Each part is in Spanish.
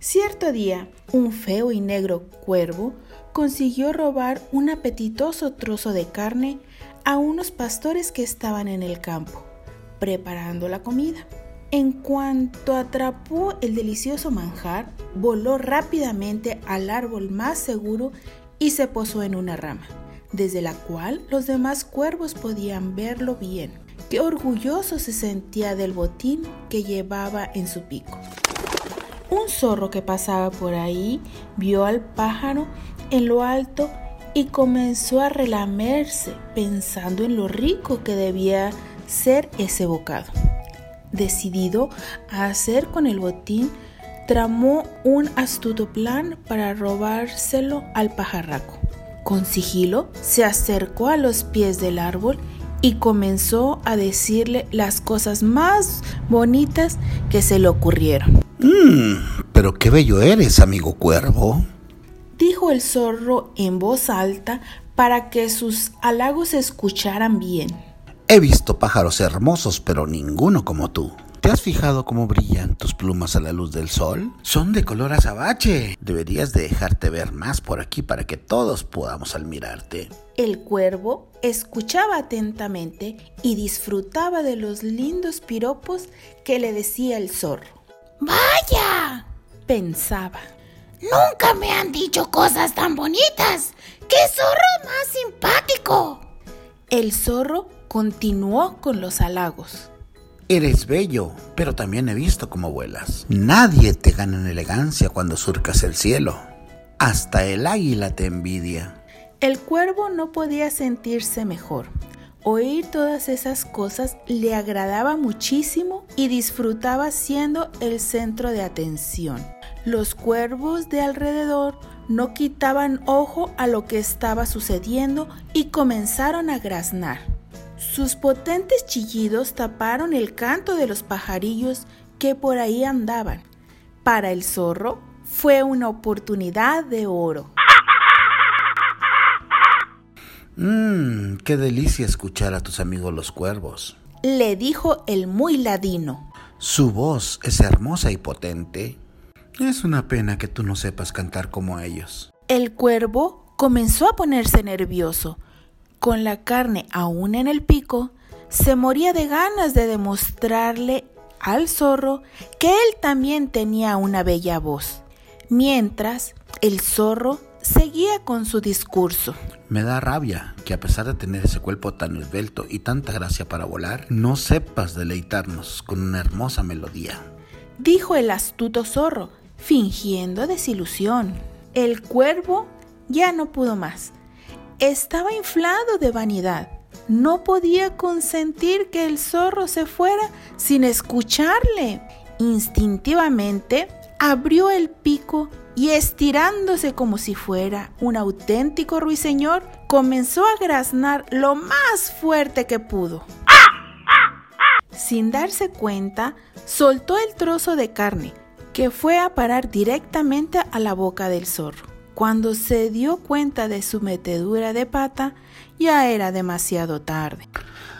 Cierto día, un feo y negro cuervo consiguió robar un apetitoso trozo de carne a unos pastores que estaban en el campo, preparando la comida. En cuanto atrapó el delicioso manjar, voló rápidamente al árbol más seguro y se posó en una rama, desde la cual los demás cuervos podían verlo bien. Qué orgulloso se sentía del botín que llevaba en su pico. Un zorro que pasaba por ahí vio al pájaro en lo alto y comenzó a relamerse pensando en lo rico que debía ser ese bocado. Decidido a hacer con el botín, tramó un astuto plan para robárselo al pajarraco. Con sigilo se acercó a los pies del árbol y comenzó a decirle las cosas más bonitas que se le ocurrieron. Mmm, pero qué bello eres, amigo cuervo. Dijo el zorro en voz alta para que sus halagos se escucharan bien. He visto pájaros hermosos, pero ninguno como tú. ¿Te has fijado cómo brillan tus plumas a la luz del sol? Son de color azabache. Deberías de dejarte ver más por aquí para que todos podamos admirarte. El cuervo escuchaba atentamente y disfrutaba de los lindos piropos que le decía el zorro. ¡Vaya! pensaba. Nunca me han dicho cosas tan bonitas. ¡Qué zorro más simpático! El zorro continuó con los halagos. Eres bello, pero también he visto cómo vuelas. Nadie te gana en elegancia cuando surcas el cielo. Hasta el águila te envidia. El cuervo no podía sentirse mejor. Oír todas esas cosas le agradaba muchísimo y disfrutaba siendo el centro de atención. Los cuervos de alrededor no quitaban ojo a lo que estaba sucediendo y comenzaron a graznar. Sus potentes chillidos taparon el canto de los pajarillos que por ahí andaban. Para el zorro fue una oportunidad de oro. Mmm, qué delicia escuchar a tus amigos los cuervos. Le dijo el muy ladino. Su voz es hermosa y potente. Es una pena que tú no sepas cantar como ellos. El cuervo comenzó a ponerse nervioso con la carne aún en el pico, se moría de ganas de demostrarle al zorro que él también tenía una bella voz, mientras el zorro seguía con su discurso. Me da rabia que a pesar de tener ese cuerpo tan esbelto y tanta gracia para volar, no sepas deleitarnos con una hermosa melodía. Dijo el astuto zorro, fingiendo desilusión. El cuervo ya no pudo más estaba inflado de vanidad. No podía consentir que el zorro se fuera sin escucharle. Instintivamente abrió el pico y estirándose como si fuera un auténtico ruiseñor, comenzó a graznar lo más fuerte que pudo. Sin darse cuenta, soltó el trozo de carne, que fue a parar directamente a la boca del zorro. Cuando se dio cuenta de su metedura de pata, ya era demasiado tarde.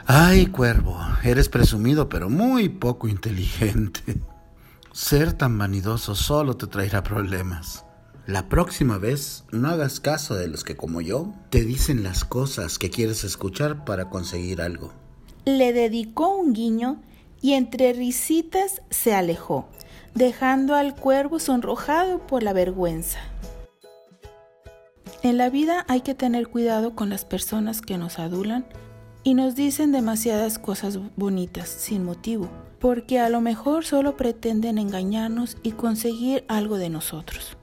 Ay, cuervo, eres presumido pero muy poco inteligente. Ser tan vanidoso solo te traerá problemas. La próxima vez no hagas caso de los que como yo te dicen las cosas que quieres escuchar para conseguir algo. Le dedicó un guiño y entre risitas se alejó, dejando al cuervo sonrojado por la vergüenza. En la vida hay que tener cuidado con las personas que nos adulan y nos dicen demasiadas cosas bonitas sin motivo, porque a lo mejor solo pretenden engañarnos y conseguir algo de nosotros.